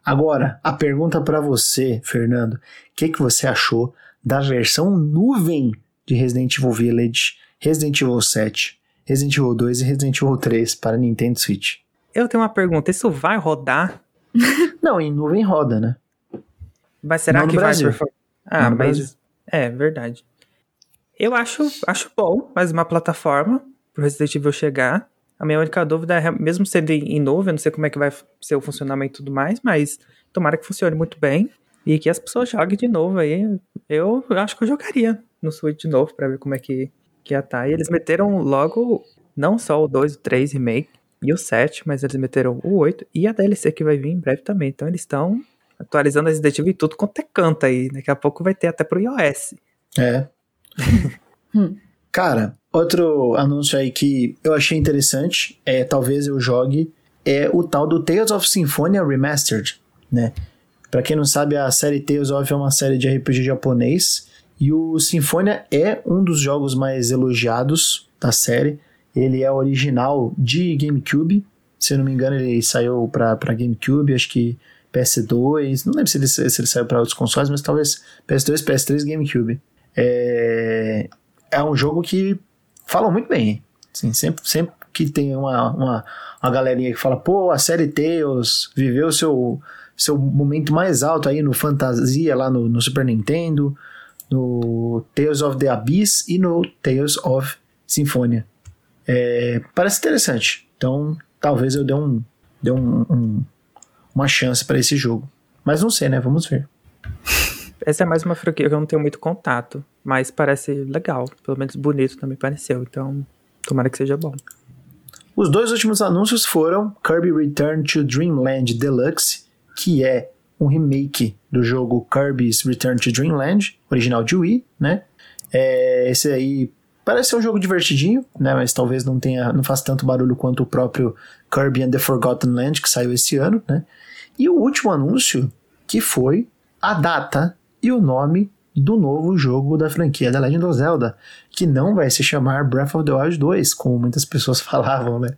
Agora, a pergunta para você, Fernando, o que, que você achou da versão nuvem de Resident Evil Village, Resident Evil 7, Resident Evil 2 e Resident Evil 3 para Nintendo Switch? Eu tenho uma pergunta, isso vai rodar? *laughs* Não, em nuvem roda, né? Mas será Não no que vai Ah, mas é verdade. Eu acho, acho bom, mas uma plataforma pro Resident Evil chegar. A minha única dúvida é, mesmo sendo em nuvem, eu não sei como é que vai ser o funcionamento e tudo mais, mas tomara que funcione muito bem e que as pessoas joguem de novo aí. Eu acho que eu jogaria no Switch de novo pra ver como é que, que ia tá. E eles meteram logo não só o 2, o 3 remake e o 7, mas eles meteram o 8 e a DLC que vai vir em breve também. Então eles estão atualizando a Resident Evil e tudo quanto é canto aí. Daqui a pouco vai ter até pro iOS. É. *laughs* Hum. Cara, outro anúncio aí que eu achei interessante, é talvez eu jogue, é o tal do Tales of Symphonia Remastered, né? Pra quem não sabe, a série Tales of é uma série de RPG japonês e o Symphonia é um dos jogos mais elogiados da série. Ele é original de GameCube, se eu não me engano, ele saiu pra GameCube, acho que PS2, não lembro se ele, se ele saiu pra outros consoles, mas talvez PS2, PS3 GameCube. É, é um jogo que falam muito bem. Assim, sempre, sempre que tem uma, uma, uma galerinha que fala, pô, a série Tales viveu seu, seu momento mais alto aí no Fantasia, lá no, no Super Nintendo, no Tales of the Abyss e no Tales of Symphonia. É, parece interessante. Então, talvez eu dê, um, dê um, um- uma chance para esse jogo. Mas não sei, né? Vamos ver. *laughs* Essa é mais uma franquia que eu não tenho muito contato, mas parece legal. Pelo menos bonito também pareceu. Então, tomara que seja bom. Os dois últimos anúncios foram Kirby Return to Dreamland Deluxe, que é um remake do jogo Kirby's Return to Dreamland, original de Wii, né? É, esse aí parece ser um jogo divertidinho, né? Mas talvez não tenha, não faça tanto barulho quanto o próprio Kirby and the Forgotten Land que saiu esse ano, né? E o último anúncio que foi a data e o nome do novo jogo da franquia The Legend of Zelda, que não vai se chamar Breath of the Wild 2, como muitas pessoas *laughs* falavam, né?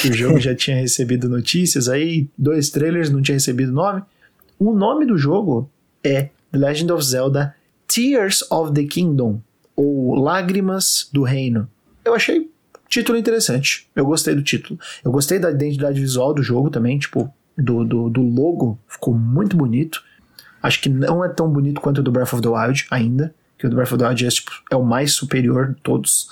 Que o jogo já tinha recebido notícias, aí dois trailers não tinha recebido nome. O nome do jogo é The Legend of Zelda Tears of the Kingdom, ou Lágrimas do Reino. Eu achei título interessante. Eu gostei do título. Eu gostei da identidade visual do jogo também, tipo, do, do, do logo. Ficou muito bonito. Acho que não é tão bonito quanto o do Breath of the Wild ainda. Que o do Breath of the Wild é, tipo, é o mais superior de todos.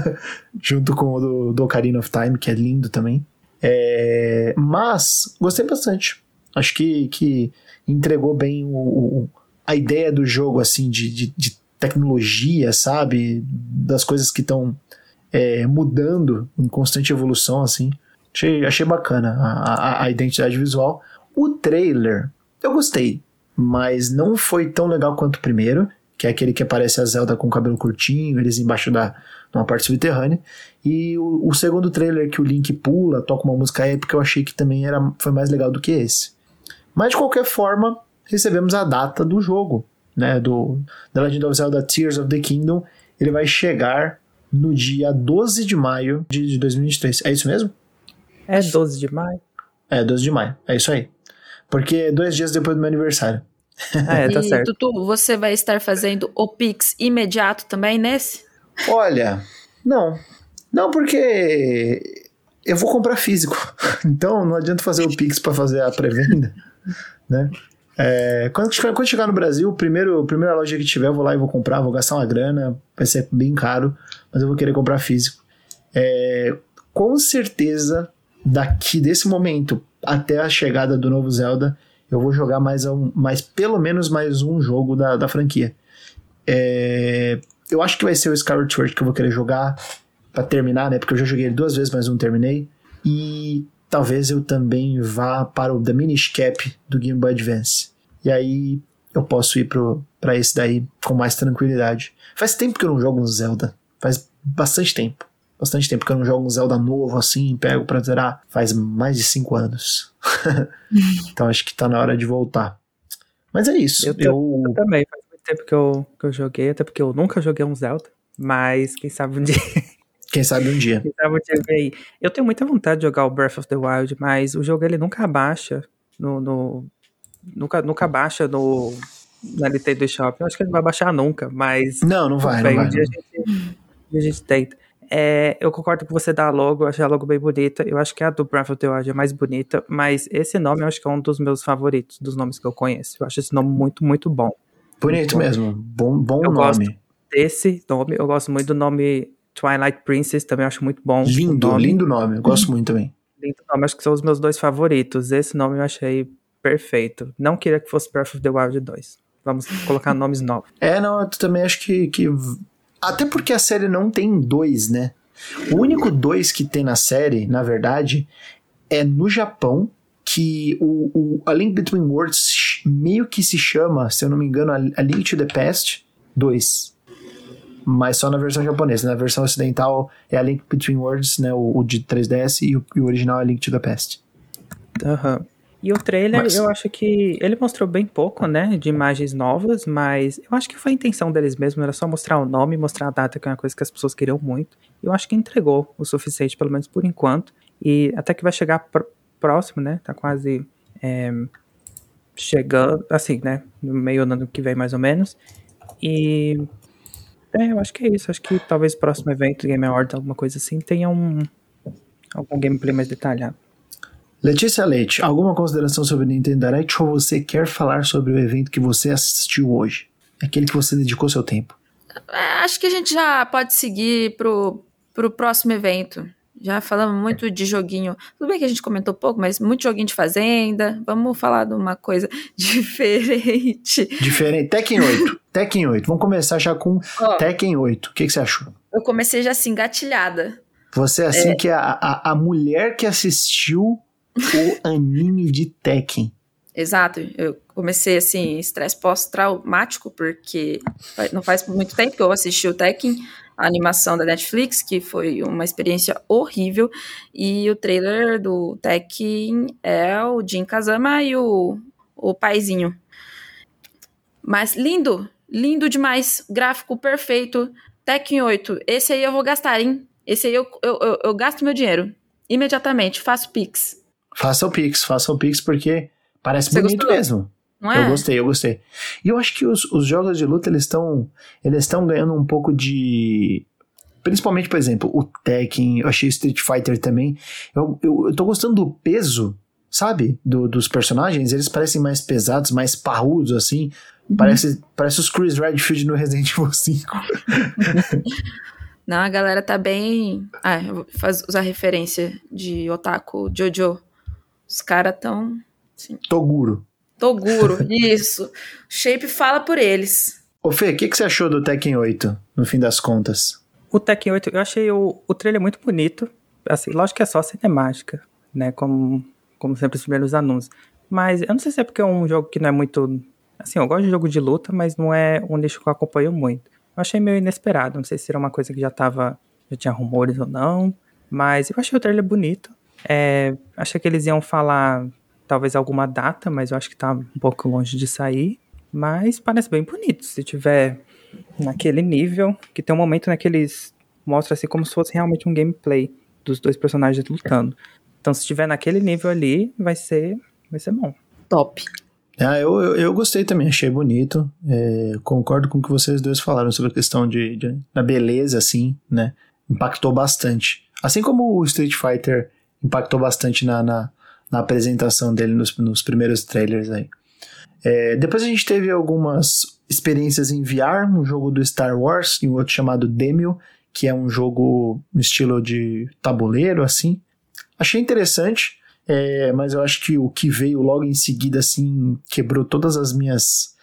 *laughs* Junto com o do, do Ocarina of Time, que é lindo também. É, mas gostei bastante. Acho que, que entregou bem o, o- a ideia do jogo, assim, de, de, de tecnologia, sabe? Das coisas que estão é, mudando em constante evolução, assim. Achei, achei bacana a, a, a identidade visual. O trailer, eu gostei, mas não foi tão legal quanto o primeiro, que é aquele que aparece a Zelda com o cabelo curtinho, eles embaixo da numa parte subterrânea. E o, o segundo trailer que o Link pula, toca uma música épica, eu achei que também era, foi mais legal do que esse. Mas de qualquer forma, recebemos a data do jogo, né? Do The Legend of Zelda Tears of the Kingdom. Ele vai chegar no dia 12 de maio de de 2023. É isso mesmo? É 12 de maio? É, 12 de maio. É isso aí. Porque é dois dias depois do meu aniversário. Ah, é, tá e, certo. Tutu, você vai estar fazendo o Pix imediato também nesse? Olha, não. Não, porque eu vou comprar físico. *laughs* Então não adianta fazer o Pix para fazer a pré-venda, né? É, quando, chegar- quando chegar no Brasil, primeiro, a primeira loja que tiver, eu vou lá e vou comprar, vou gastar uma grana, vai ser bem caro, mas eu vou querer comprar físico. É, com certeza, daqui desse momento até a chegada do novo Zelda, eu vou jogar mais, um, mais pelo menos mais um jogo da, da franquia. É, eu acho que vai ser o Skyward Sword que eu vou querer jogar pra terminar, né? Porque eu já joguei ele duas vezes, mas não terminei. E talvez eu também vá para o The Minish Cap do Game Boy Advance. E aí eu posso ir pro, pra esse daí com mais tranquilidade. Faz tempo que eu não jogo um Zelda. Faz bastante tempo. Bastante tempo que eu não jogo um Zelda novo assim, pego pra zerar faz mais de cinco anos. *laughs* então acho que tá na hora de voltar. Mas é isso. Eu, eu... eu também, faz muito tempo que eu, que eu joguei, até porque eu nunca joguei um Zelda, mas quem sabe um *laughs* dia. Quem sabe um dia. Quem sabe um dia aí. Eu tenho muita vontade de jogar o Breath of the Wild, mas o jogo ele nunca abaixa no, no nunca, nunca baixa no na Nintendo Shop. Eu acho que ele não vai baixar nunca, mas. Não, não vai. Bem, não vai, um, dia não. A gente, um dia a gente tenta. É, eu concordo com você da logo, eu achei a logo bem bonita. Eu acho que a do Breath of the Wild é mais bonita, mas esse nome eu acho que é um dos meus favoritos, dos nomes que eu conheço. Eu acho esse nome muito, muito bom. Bonito muito mesmo, bom, bom eu nome. Gosto desse nome, eu gosto muito do nome Twilight Princess, também acho muito bom. Lindo, nome. lindo nome, eu gosto muito também. Lindo nome, acho que são os meus dois favoritos. Esse nome eu achei perfeito. Não queria que fosse Breath of the Wild 2. Vamos colocar nomes novos. É, não, eu também acho que, que. Até porque a série não tem dois, né? O único dois que tem na série, na verdade, é no Japão, que o, o A Link Between Worlds meio que se chama, se eu não me engano, A Link to the Past 2. Mas só na versão japonesa. Na versão ocidental é A Link Between Worlds, né? O, o de 3DS e o, e o, original é A Link to the Past. Aham. Uhum. E o trailer, mas... eu acho que ele mostrou bem pouco, né, de imagens novas, mas eu acho que foi a intenção deles mesmo, era só mostrar o nome, mostrar a data, que é uma coisa que as pessoas queriam muito. E eu acho que entregou o suficiente, pelo menos por enquanto. E até que vai chegar pr próximo, né, tá quase é, chegando, assim, né, no meio do ano que vem mais ou menos. E é, eu acho que é isso. Acho que talvez o próximo evento, Game Awards, alguma coisa assim, tenha um algum gameplay mais detalhado. Letícia Leite, alguma consideração sobre o Nintendo Direct ou você quer falar sobre o evento que você assistiu hoje? Aquele que você dedicou seu tempo. É, acho que a gente já pode seguir pro, pro próximo evento. Já falamos muito de joguinho. Tudo bem que a gente comentou pouco, mas muito joguinho de fazenda. Vamos falar de uma coisa *laughs* diferente. Diferente. Tekken 8. *laughs* Tekken 8. Vamos começar já com oh, Tekken 8. O que, que, você achou? Eu comecei já assim, gatilhada. Você é assim é... que a, a, a mulher que assistiu o anime de Tekken. Exato, eu comecei assim, estresse pós-traumático, porque não faz muito tempo que eu assisti o Tekken, a animação da Netflix, que foi uma experiência horrível, e o trailer do Tekken é o Jin Kazama e o, o paizinho. Mas lindo, lindo demais, gráfico perfeito, Tekken 8, esse aí eu vou gastar, hein? Esse aí eu, eu, eu, eu gasto meu dinheiro, imediatamente, faço Pix. Faça o Pix, faça o Pix, porque parece Você bonito gostou? mesmo. Não é? Eu gostei, eu gostei. E eu acho que os, os jogos de luta, eles estão eles ganhando um pouco de... Principalmente, por exemplo, o Tekken, eu achei Street Fighter também. Eu, eu, eu tô gostando do peso, sabe? Do, dos personagens. Eles parecem mais pesados, mais parrudos, assim. Uhum. Parece, parece os Chris Redfield no Resident Evil *laughs* 5. Não, a galera tá bem... Ah, eu vou fazer, usar referência de Otaku Jojo os caras tão. Assim, Toguro. Toguro, *laughs* isso. Shape fala por eles. Ô Fê, o que, que você achou do Tekken 8, no fim das contas? O Tekken 8, eu achei o, o trailer muito bonito. Assim, lógico que é só cinemática, né? Como, como sempre os primeiros anúncios. Mas eu não sei se é porque é um jogo que não é muito. Assim, eu gosto de jogo de luta, mas não é um nicho que eu acompanho muito. Eu achei meio inesperado. Não sei se era uma coisa que já tava. Já tinha rumores ou não. Mas eu achei o trailer bonito. É, achei que eles iam falar talvez alguma data, mas eu acho que tá um pouco longe de sair. Mas parece bem bonito. Se tiver naquele nível, que tem um momento naqueles mostra assim como se fosse realmente um gameplay dos dois personagens lutando. Então, se estiver naquele nível ali, vai ser, vai ser bom. Top. Ah, eu, eu, eu gostei também, achei bonito. É, concordo com o que vocês dois falaram sobre a questão de, de, da beleza, assim, né? Impactou bastante. Assim como o Street Fighter impactou bastante na, na, na apresentação dele nos, nos primeiros trailers aí. É, depois a gente teve algumas experiências em VR, um jogo do Star Wars e um outro chamado Demio, que é um jogo no estilo de tabuleiro, assim. Achei interessante, é, mas eu acho que o que veio logo em seguida, assim, quebrou todas as minhas...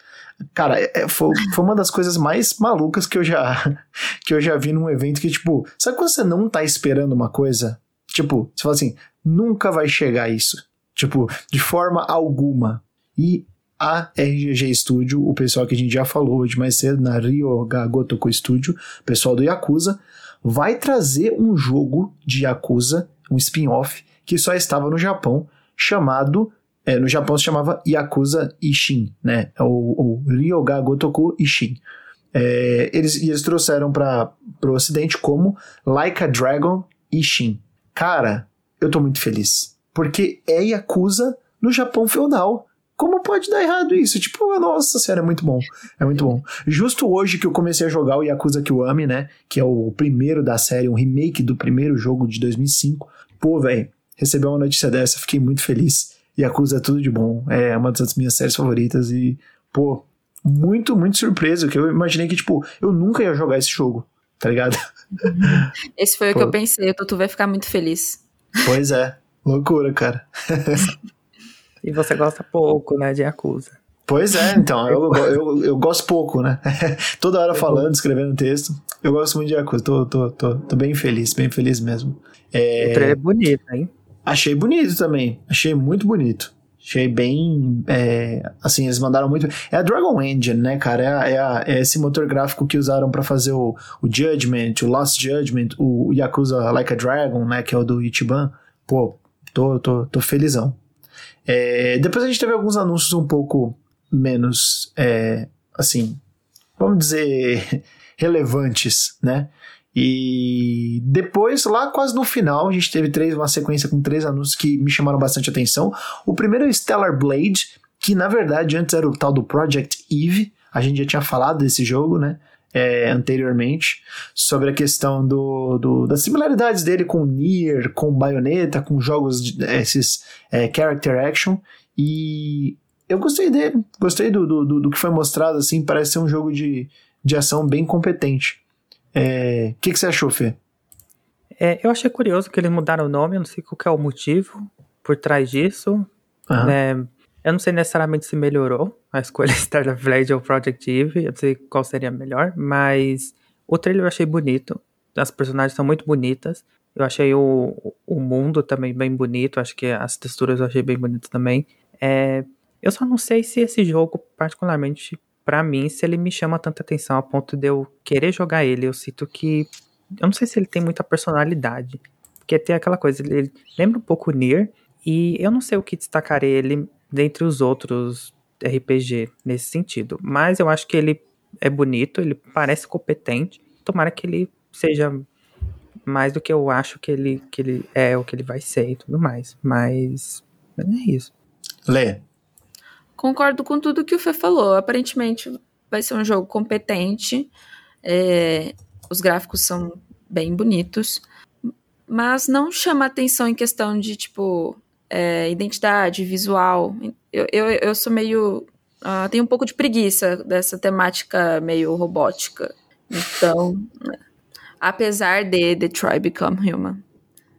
Cara, é, é foi, foi uma das coisas mais malucas que eu já *laughs* que eu já vi num evento que, tipo, sabe quando você não tá esperando uma coisa Tipo, você fala assim, nunca vai chegar isso. Tipo, de forma alguma. E a RGG Studio, o pessoal que a gente já falou hoje mais cedo, na Rio Gagotoku Studio, pessoal do Yakuza, vai trazer um jogo de Yakuza, um spin-off, que só estava no Japão, chamado. É, no Japão se chamava Yakuza Ishin, né? É o, o Ryoga Gotoku Ishin. É, eles, eles trouxeram para o ocidente como Like a Dragon Ishin. Cara, eu tô muito feliz. Porque é Yakuza no Japão feudal. Como pode dar errado isso? Tipo, nossa senhora, é muito bom. É muito bom. Justo hoje que eu comecei a jogar o Yakuza Kiwami, né? Que é o primeiro da série, um remake do primeiro jogo de 2005. Pô, velho, receber uma notícia dessa, fiquei muito feliz. Yakuza é tudo de bom. É uma das minhas séries favoritas e, pô, muito, muito surpreso. Que eu imaginei que, tipo, eu nunca ia jogar esse jogo, tá ligado? Esse foi pô. o que eu pensei. O Tutu vai ficar muito feliz. Pois é. Loucura, cara. *laughs* E você gosta pouco, né, de Yakuza. Pois é, então, eu, eu, eu gosto pouco, né? *laughs* Toda hora falando, escrevendo texto. Eu gosto muito de Yakuza, tô, tô, tô, tô bem feliz, bem feliz mesmo. É... O trailer é bonito, hein? Achei bonito também, achei muito bonito. Achei bem. É, assim, eles mandaram muito. É a Dragon Engine, né, cara? É, a, é, a, é esse motor gráfico que usaram para fazer o, o Judgment, o Lost Judgment, o Yakuza Like a Dragon, né? Que é o do Ichiban. Pô, tô, tô, tô felizão. É, depois a gente teve alguns anúncios um pouco menos, é, assim, vamos dizer, *laughs* relevantes, né? E depois, lá quase no final, a gente teve três, uma sequência com três anúncios que me chamaram bastante atenção. O primeiro é o Stellar Blade, que na verdade antes era o tal do Project Eve. A gente já tinha falado desse jogo, né? é, anteriormente, sobre a questão do, do, das similaridades dele com Nier, com Bayonetta, com jogos, de, esses é, character action, e eu gostei dele, gostei do, do, do, que foi mostrado, assim, parece ser um jogo de, de ação bem competente. O é, que, que você achou, Fê? É, eu achei curioso que eles mudaram o nome, eu não sei qual é o motivo por trás disso. Uhum. Eu não sei necessariamente se melhorou a escolha *laughs* Starlight Blade ou Project Eve, eu não sei qual seria melhor, mas o trailer eu achei bonito, as personagens são muito bonitas, eu achei o, o mundo também bem bonito, acho que as texturas eu achei bem bonitas também. É, eu só não sei se esse jogo, particularmente para mim, se ele me chama tanta atenção a ponto de eu querer jogar ele. Eu sinto que. Eu não sei se ele tem muita personalidade. Porque tem aquela coisa, ele lembra um pouco Nier, e eu não sei o que destacar ele dentre os outros RPG nesse sentido. Mas eu acho que ele é bonito, ele parece competente. Tomara que ele seja mais do que eu acho que ele, que ele é, o que ele vai ser e tudo mais. Mas, mas é isso. Lê. Concordo com tudo que o Fê falou. Aparentemente vai ser um jogo competente. É, os gráficos são bem bonitos. Mas não chama atenção em questão de, tipo, é, identidade visual. Eu, eu, eu sou meio. Uh, tenho um pouco de preguiça dessa temática meio robótica. Então, apesar de Detroit Become Human.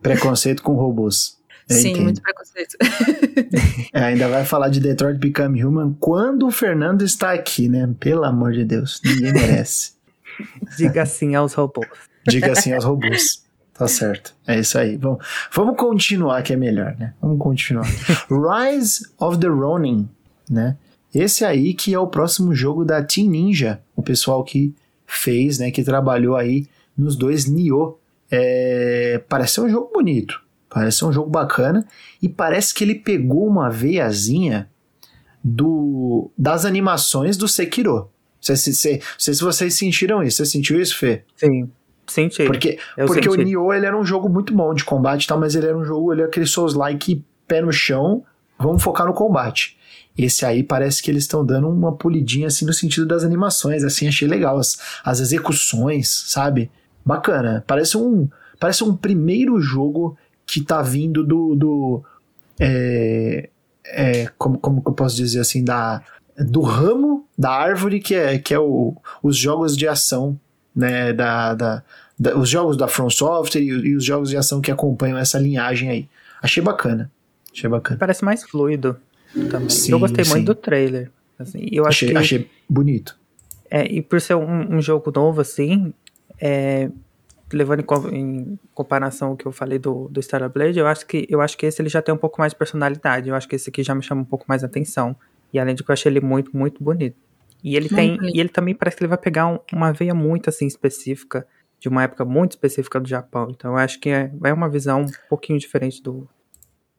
Preconceito com robôs. Eu Sim, entendo. muito preconceito. *laughs* é, ainda vai falar de Detroit Become Human quando o Fernando está aqui, né? Pelo amor de Deus, ninguém merece. *laughs* Diga sim aos robôs. Diga sim aos *laughs* robôs. Tá certo. É isso aí. Vamos, vamos continuar que é melhor, né? Vamos continuar. Rise of the Ronin, né? Esse aí que é o próximo jogo da Team Ninja, o pessoal que fez, né? Que trabalhou aí nos dois Nioh. É, parece ser um jogo bonito, parece um jogo bacana e parece que ele pegou uma veiazinha do, das animações do Sekiro. Não sei se, vocês sentiram isso. Você sentiu isso, Fê? Sim. Senti. Porque, porque senti. o Nioh ele era um jogo muito bom de combate e tal, mas ele era um jogo, ele era aquele Souls-like pé no chão, vamos focar no combate. Esse aí parece que eles estão dando uma polidinha assim no sentido das animações, assim, achei legal. As, as execuções, sabe? Bacana. Parece um, parece um primeiro jogo que tá vindo do. do é, é, como, como que eu posso dizer assim? Da, do ramo da árvore que é, que é o, os jogos de ação né, da, da, da, os jogos da From Software e, e, os jogos de ação que acompanham essa linhagem aí. Achei bacana. Achei bacana. Parece mais fluido também. Sim, eu gostei sim. muito do trailer. Assim, eu achei, que, achei bonito. É, e por ser um, um jogo novo, assim, é, levando em, em, comparação ao que eu falei do, do Star Blade, eu acho, que, eu acho que esse ele já tem um pouco mais de personalidade. Eu acho que esse aqui já me chama um pouco mais atenção. E além de que eu achei ele muito, muito bonito. E ele tem. E ele também parece que ele vai pegar um, uma veia muito assim específica de uma época muito específica do Japão. Então eu acho que é, é uma visão um pouquinho diferente do.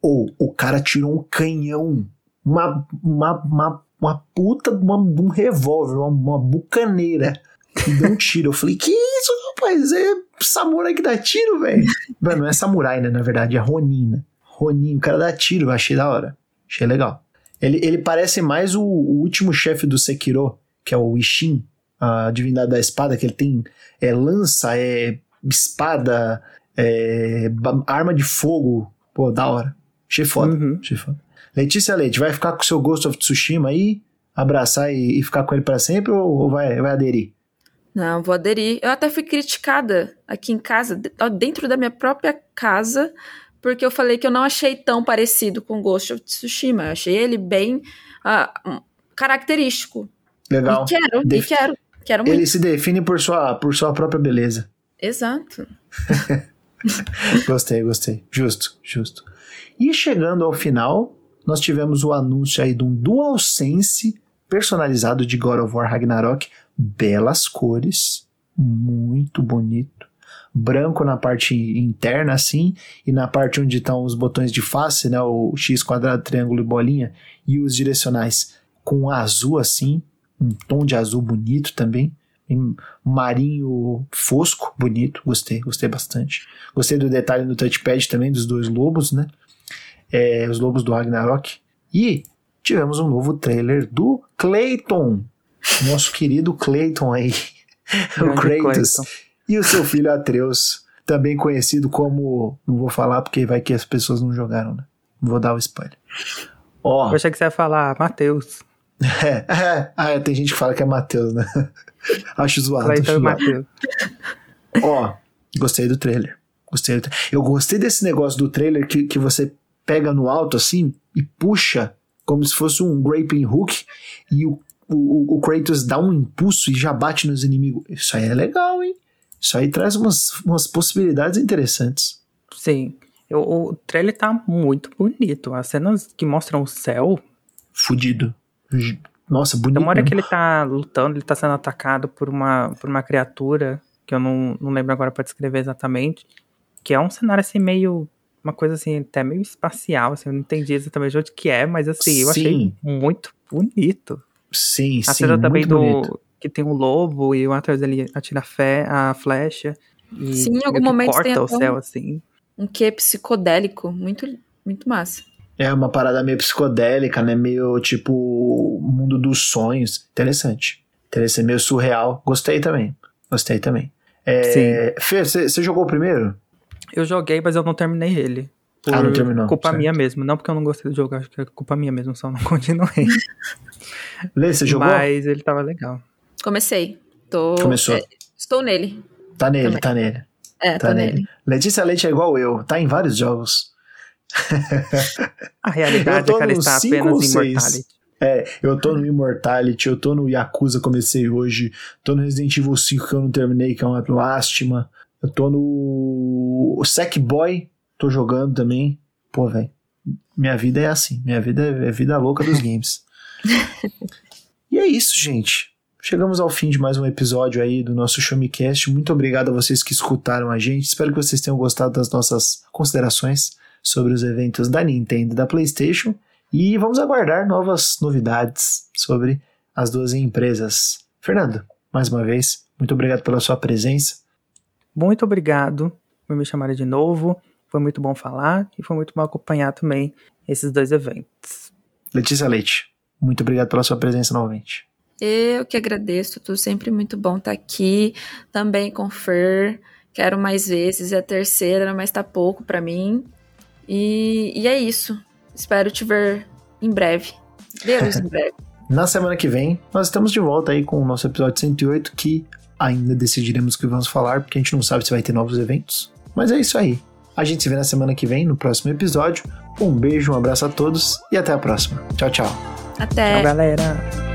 Ou o cara tirou um canhão, uma, uma, uma, uma puta de um revólver, uma, uma bucaneira, e deu um tiro. Eu falei, que rapaz? É samurai que dá tiro, velho. Não é samurai, né? Na verdade, é Ronin, né? Ronin, o cara dá tiro, eu achei da hora. Achei legal. Ele, ele parece mais o, o último chefe do Sekiro, que é o Ishin, a divindade da espada, que ele tem é, lança, é espada, é, arma de fogo. Pô, da hora. Achei foda. Uhum. Achei foda. Letícia Leite, vai ficar com o seu Ghost of Tsushima aí, abraçar e, e ficar com ele para sempre ou, ou, vai, vai aderir? Não, vou aderir. Eu até fui criticada aqui em casa, dentro da minha própria casa, porque eu falei que eu não achei tão parecido com Ghost of Tsushima. Eu achei ele bem uh, característico. Legal. E quero, Def e quero. Quero muito. Ele se define por sua, por sua própria beleza. Exato. *laughs* gostei, gostei. Justo, justo. E chegando ao final, nós tivemos o anúncio aí de um DualSense personalizado de God of War Ragnarok. Belas cores, muito bonito. Branco na parte interna, assim, e na parte onde estão os botões de face, né? O X, quadrado, triângulo e bolinha, e os direcionais com azul, assim, um tom de azul bonito também. Marinho fosco, bonito, gostei, gostei bastante. Gostei do detalhe no touchpad também, dos dois lobos, né? É, os lobos do Ragnarok. E tivemos um novo trailer do Clayton, nosso querido Clayton aí, o Kratos, Clayton. e o seu filho Atreus, também conhecido como. Não vou falar porque vai que as pessoas não jogaram, né? Não vou dar o spoiler. Ó. Oh, Eu achei que você ia falar Matheus. *laughs* É, é, ah, é, tem gente que fala que é Matheus, né? *laughs* acho zoado. Acho zoado. Matheus. Ó, gostei do trailer. Gostei do tra Eu gostei desse negócio do trailer que, que você pega no alto assim e puxa como se fosse um grappling hook e o, o, o Kratos dá um impulso e já bate nos inimigos. Isso aí é legal, hein? Isso aí traz umas, umas possibilidades interessantes. Sim. Eu, o trailer tá muito bonito. As cenas que mostram o céu. Fudido. Nossa, bonito. Tem uma hora que ele tá lutando, ele tá sendo atacado por uma, por uma criatura, que eu não, não lembro agora pra descrever exatamente, que é um cenário assim meio, uma coisa assim, até meio espacial, assim, eu não entendi exatamente onde que é, mas assim, eu sim. achei muito bonito. Sim, a sim, cena também do, bonito. que tem um lobo e o atrás dele atira a, fé, a flecha. E sim, em algum momento corta tem o céu, um, assim. Um que psicodélico, muito, muito massa. É uma parada meio psicodélica, né? Meio tipo mundo dos sonhos. Interessante. Interessante, meio surreal. Gostei também. Gostei também. É, Sim. Fê, você jogou o primeiro? Eu joguei, mas eu não terminei ele. Por ah, não terminou. Culpa certo. minha mesmo. Não porque eu não gostei do jogo, acho que é culpa minha mesmo, só não *laughs* continuei. Lê, você jogou? Mas ele tava legal. Comecei. Tô... Começou. É, estou nele. Tá nele, também. tá nele. É, tá, nele. nele. Letícia Leite é igual eu, tá em vários jogos. A realidade é que ela está apenas em. É, eu tô no Immortality, eu tô no Yakuza, comecei hoje, tô no Resident Evil 5 que eu não terminei, que é uma lástima. Eu tô no Sackboy, tô jogando também. Pô, velho, minha vida é assim, minha vida é, é vida louca dos games. *laughs* e é isso, gente. Chegamos ao fim de mais um episódio aí do nosso Showmecast. Muito obrigado a vocês que escutaram a gente. Espero que vocês tenham gostado das nossas considerações sobre os eventos da Nintendo e da PlayStation e vamos aguardar novas novidades sobre as duas empresas. Fernando, mais uma vez, muito obrigado pela sua presença. Muito obrigado por me chamarem de novo. Foi muito bom falar e foi muito bom acompanhar também esses dois eventos. Letícia Leite, muito obrigado pela sua presença novamente. Eu que agradeço, tudo sempre muito bom estar aqui, também com Fer. Quero mais vezes, é a terceira, mas tá pouco para mim. E, e é isso. Espero te ver em breve. Deus em breve. *laughs* Na semana que vem, nós estamos de volta aí com o nosso episódio 108, que ainda decidiremos o que vamos falar, porque a gente não sabe se vai ter novos eventos. Mas é isso aí. A gente se vê na semana que vem, no próximo episódio. Um beijo, um abraço a todos e até a próxima. Tchau, tchau. Até. Tchau, galera.